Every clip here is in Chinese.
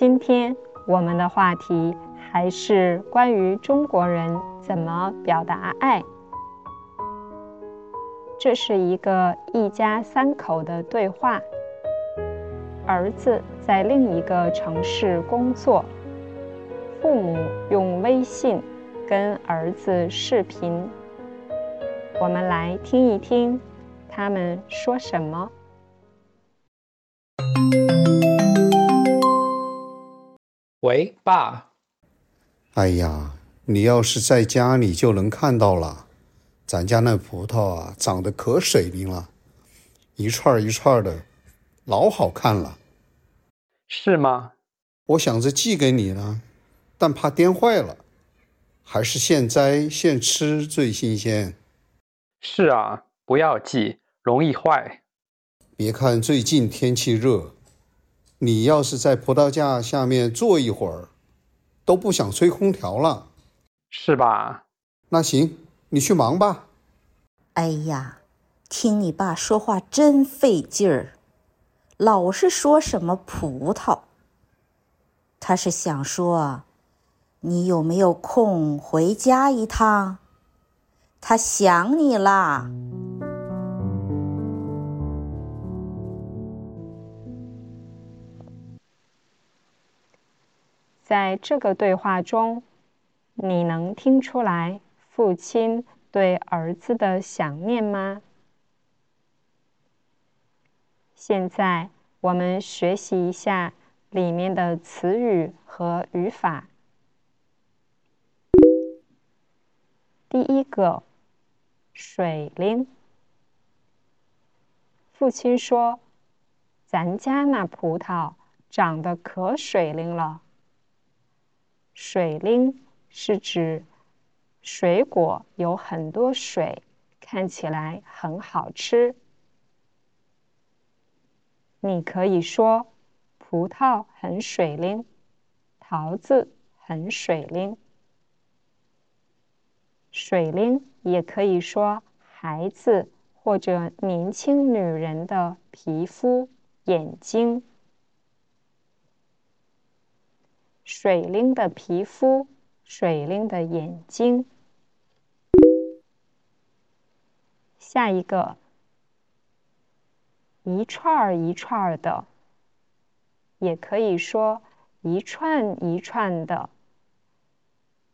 今天我们的话题还是关于中国人怎么表达爱。这是一个一家三口的对话。儿子在另一个城市工作，父母用微信跟儿子视频。我们来听一听他们说什么。喂，爸。哎呀，你要是在家里就能看到了，咱家那葡萄啊，长得可水灵了，一串一串的，老好看了。是吗？我想着寄给你呢，但怕颠坏了，还是现摘现吃最新鲜。是啊，不要寄，容易坏。别看最近天气热。你要是在葡萄架下面坐一会儿，都不想吹空调了，是吧？那行，你去忙吧。哎呀，听你爸说话真费劲儿，老是说什么葡萄。他是想说，你有没有空回家一趟？他想你啦。在这个对话中，你能听出来父亲对儿子的想念吗？现在我们学习一下里面的词语和语法。第一个，水灵。父亲说：“咱家那葡萄长得可水灵了。”水灵是指水果有很多水，看起来很好吃。你可以说葡萄很水灵，桃子很水灵。水灵也可以说孩子或者年轻女人的皮肤、眼睛。水灵的皮肤，水灵的眼睛。下一个，一串儿一串儿的，也可以说一串一串的。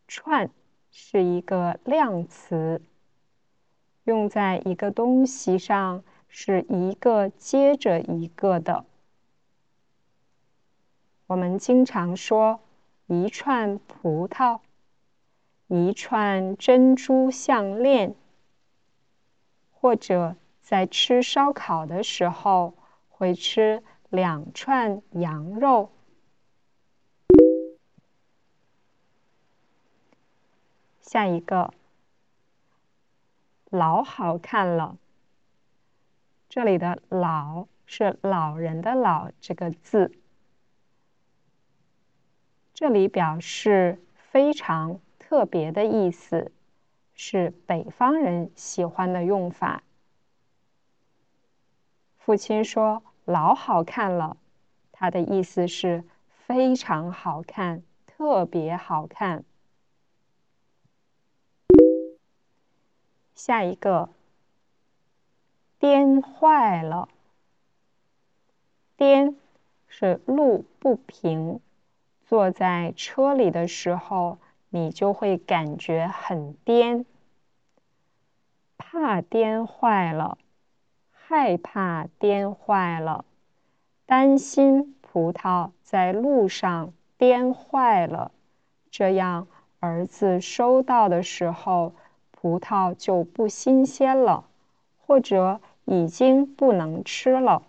串是一个量词，用在一个东西上是一个接着一个的。我们经常说。一串葡萄，一串珍珠项链，或者在吃烧烤的时候会吃两串羊肉。下一个，老好看了。这里的“老”是老人的“老”这个字。这里表示非常特别的意思，是北方人喜欢的用法。父亲说：“老好看了。”他的意思是非常好看，特别好看。下一个，颠坏了。颠是路不平。坐在车里的时候，你就会感觉很颠，怕颠坏了，害怕颠坏了，担心葡萄在路上颠坏了，这样儿子收到的时候，葡萄就不新鲜了，或者已经不能吃了。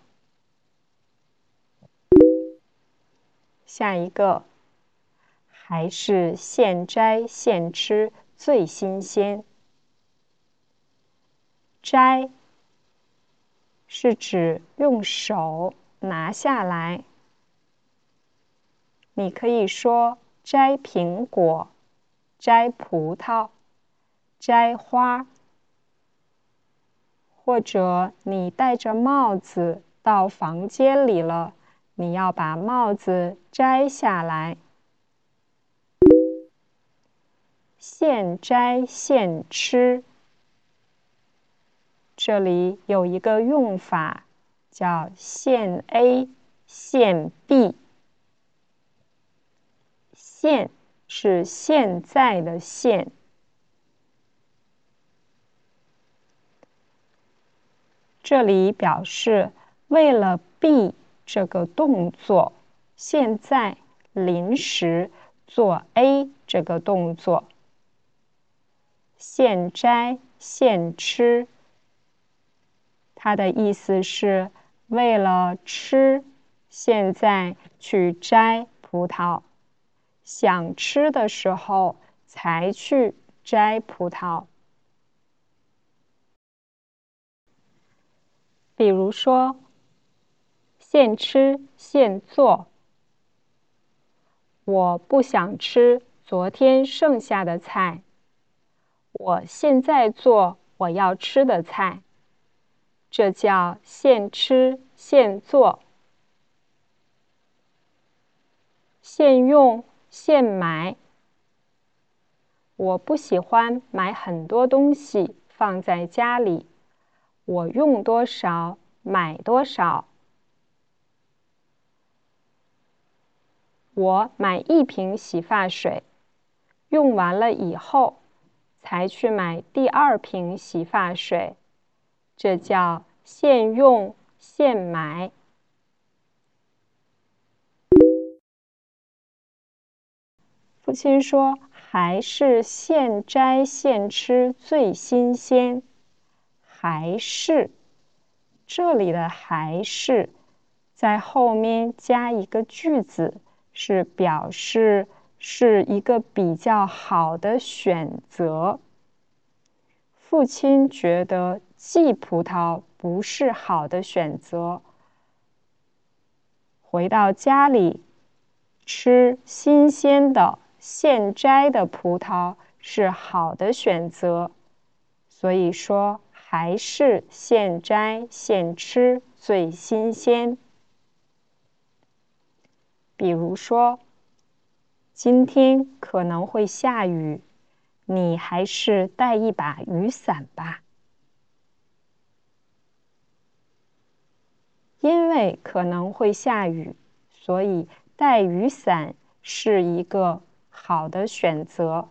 下一个，还是现摘现吃最新鲜。摘是指用手拿下来，你可以说摘苹果、摘葡萄、摘花，或者你戴着帽子到房间里了。你要把帽子摘下来。现摘现吃，这里有一个用法叫现 A 现 B。现是现在的现，这里表示为了 B 这个动作，现在临时做 A 这个动作。现摘现吃，它的意思是为了吃，现在去摘葡萄。想吃的时候才去摘葡萄。比如说，现吃现做。我不想吃昨天剩下的菜，我现在做我要吃的菜。这叫现吃现做。现用。现买，我不喜欢买很多东西放在家里。我用多少买多少。我买一瓶洗发水，用完了以后才去买第二瓶洗发水，这叫现用现买。父亲说：“还是现摘现吃最新鲜。”还是这里的“还是”在后面加一个句子，是表示是一个比较好的选择。父亲觉得寄葡萄不是好的选择。回到家里吃新鲜的。现摘的葡萄是好的选择，所以说还是现摘现吃最新鲜。比如说，今天可能会下雨，你还是带一把雨伞吧，因为可能会下雨，所以带雨伞是一个。好的选择，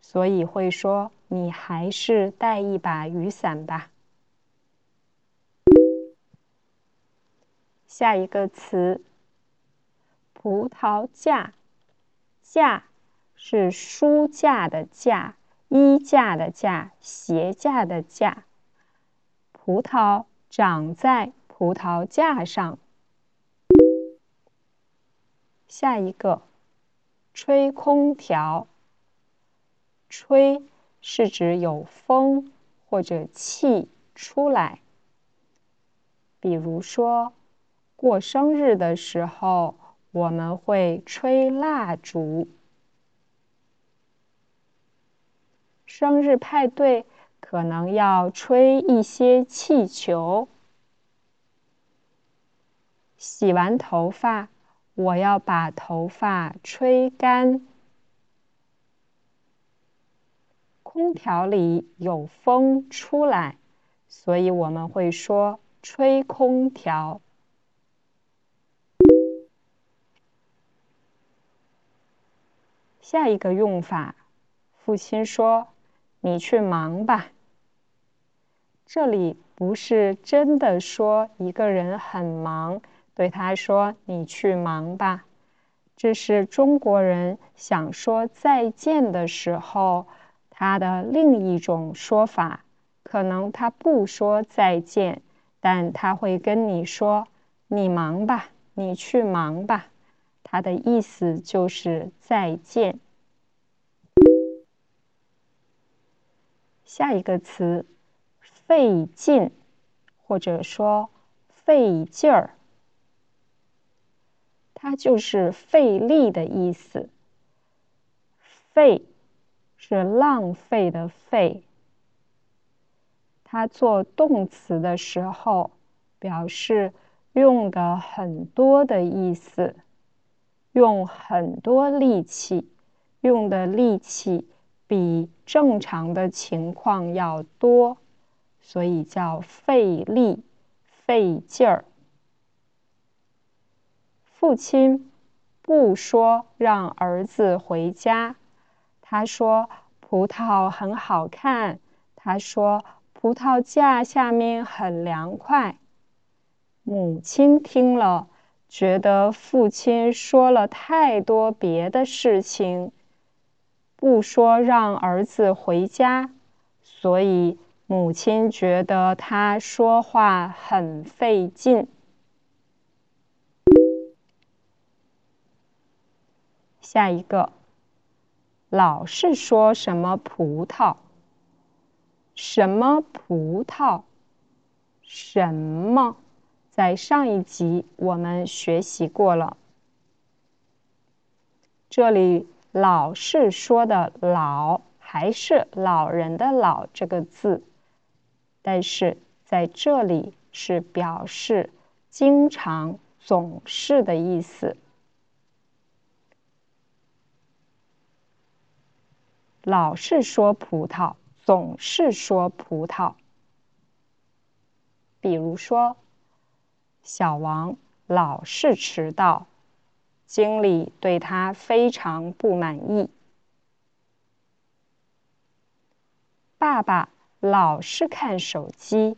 所以会说你还是带一把雨伞吧。下一个词，葡萄架，架是书架的架，衣架的架，鞋架的架。葡萄长在葡萄架上。下一个，吹空调。吹是指有风或者气出来。比如说，过生日的时候，我们会吹蜡烛。生日派对可能要吹一些气球。洗完头发。我要把头发吹干。空调里有风出来，所以我们会说吹空调。下一个用法，父亲说：“你去忙吧。”这里不是真的说一个人很忙。对他说：“你去忙吧。”这是中国人想说再见的时候，他的另一种说法。可能他不说再见，但他会跟你说：“你忙吧，你去忙吧。”它的意思就是再见。下一个词，费劲，或者说费劲儿。它就是费力的意思。费是浪费的费。它做动词的时候，表示用的很多的意思，用很多力气，用的力气比正常的情况要多，所以叫费力、费劲儿。父亲不说让儿子回家，他说葡萄很好看，他说葡萄架下面很凉快。母亲听了，觉得父亲说了太多别的事情，不说让儿子回家，所以母亲觉得他说话很费劲。下一个，老是说什么葡萄，什么葡萄，什么，在上一集我们学习过了。这里老是说的“老”还是老人的“老”这个字，但是在这里是表示经常、总是的意思。老是说葡萄，总是说葡萄。比如说，小王老是迟到，经理对他非常不满意。爸爸老是看手机，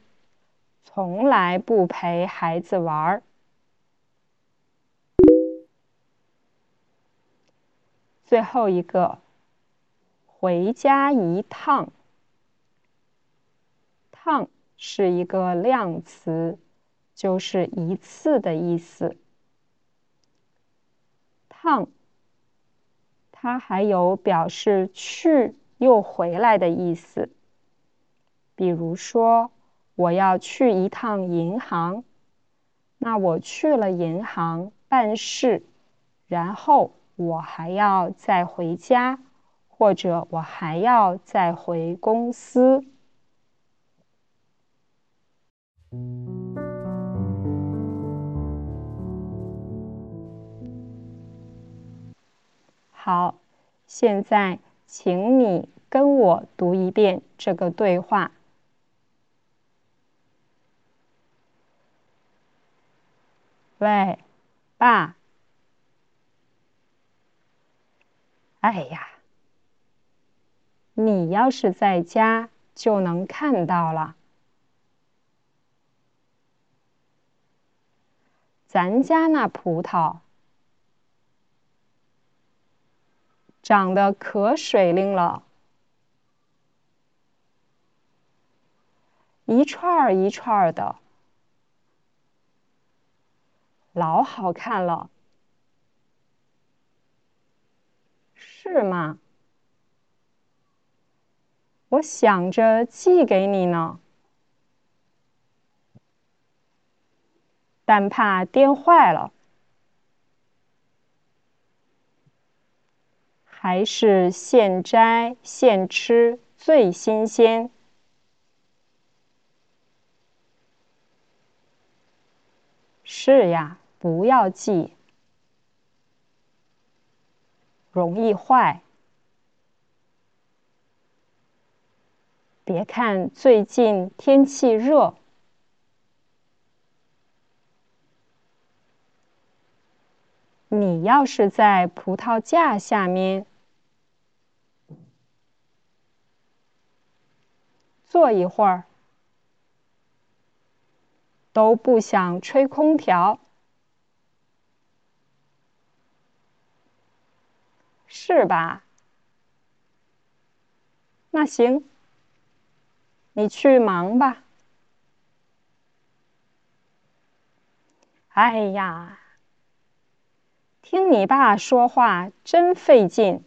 从来不陪孩子玩儿。最后一个。回家一趟，趟是一个量词，就是一次的意思。趟，它还有表示去又回来的意思。比如说，我要去一趟银行，那我去了银行办事，然后我还要再回家。或者我还要再回公司。好，现在请你跟我读一遍这个对话。喂，爸。哎呀。你要是在家，就能看到了。咱家那葡萄长得可水灵了，一串儿一串儿的，老好看了，是吗？我想着寄给你呢，但怕颠坏了，还是现摘现吃最新鲜。是呀，不要寄，容易坏。别看最近天气热，你要是在葡萄架下面坐一会儿，都不想吹空调，是吧？那行。你去忙吧。哎呀，听你爸说话真费劲，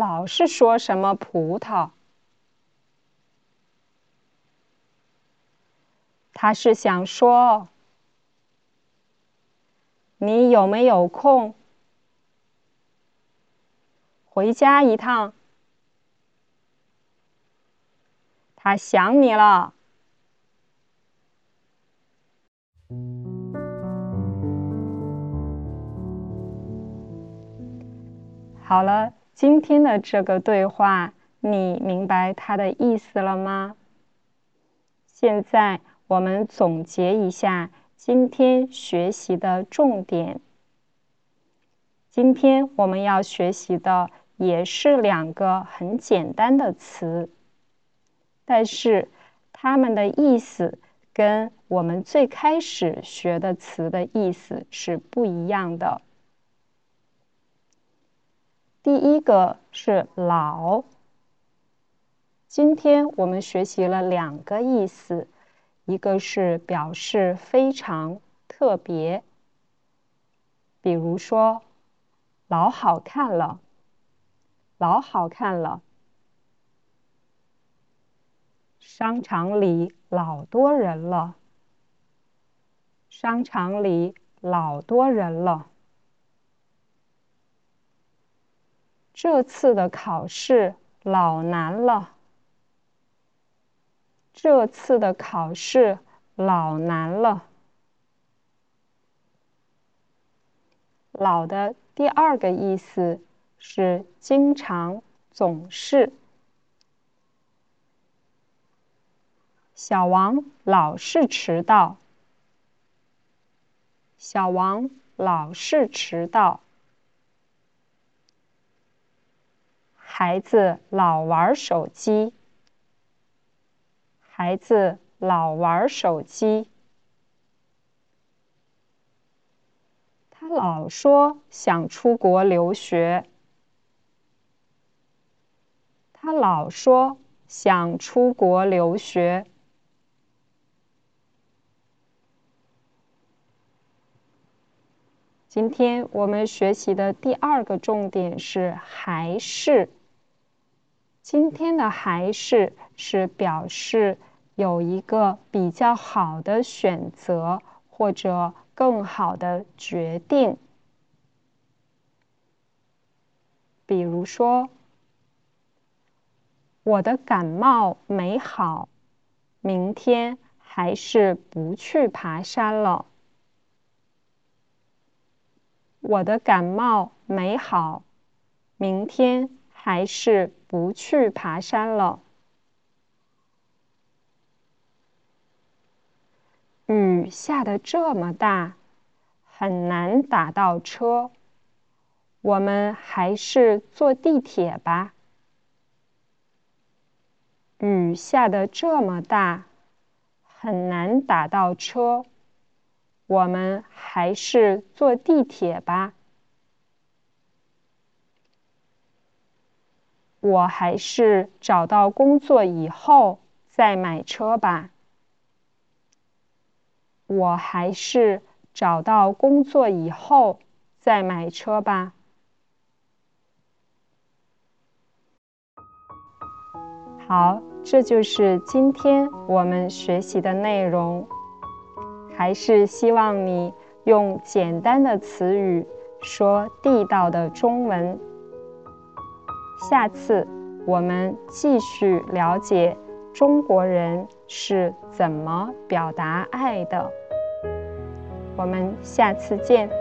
老是说什么葡萄，他是想说，你有没有空？回家一趟，他想你了。好了，今天的这个对话，你明白它的意思了吗？现在我们总结一下今天学习的重点。今天我们要学习的也是两个很简单的词，但是它们的意思跟我们最开始学的词的意思是不一样的。第一个是“老”，今天我们学习了两个意思，一个是表示非常特别，比如说。老好看了，老好看了。商场里老多人了，商场里老多人了。这次的考试老难了，这次的考试老难了。老的。第二个意思是经常、总是。小王老是迟到。小王老是迟到。孩子老玩手机。孩子老玩手机。他老说想出国留学，他老说想出国留学。今天我们学习的第二个重点是还是。今天的还是是表示有一个比较好的选择或者。更好的决定，比如说，我的感冒没好，明天还是不去爬山了。我的感冒没好，明天还是不去爬山了。雨下的这么大，很难打到车。我们还是坐地铁吧。雨下的这么大，很难打到车。我们还是坐地铁吧。我还是找到工作以后再买车吧。我还是找到工作以后再买车吧。好，这就是今天我们学习的内容。还是希望你用简单的词语说地道的中文。下次我们继续了解中国人是怎么表达爱的。我们下次见。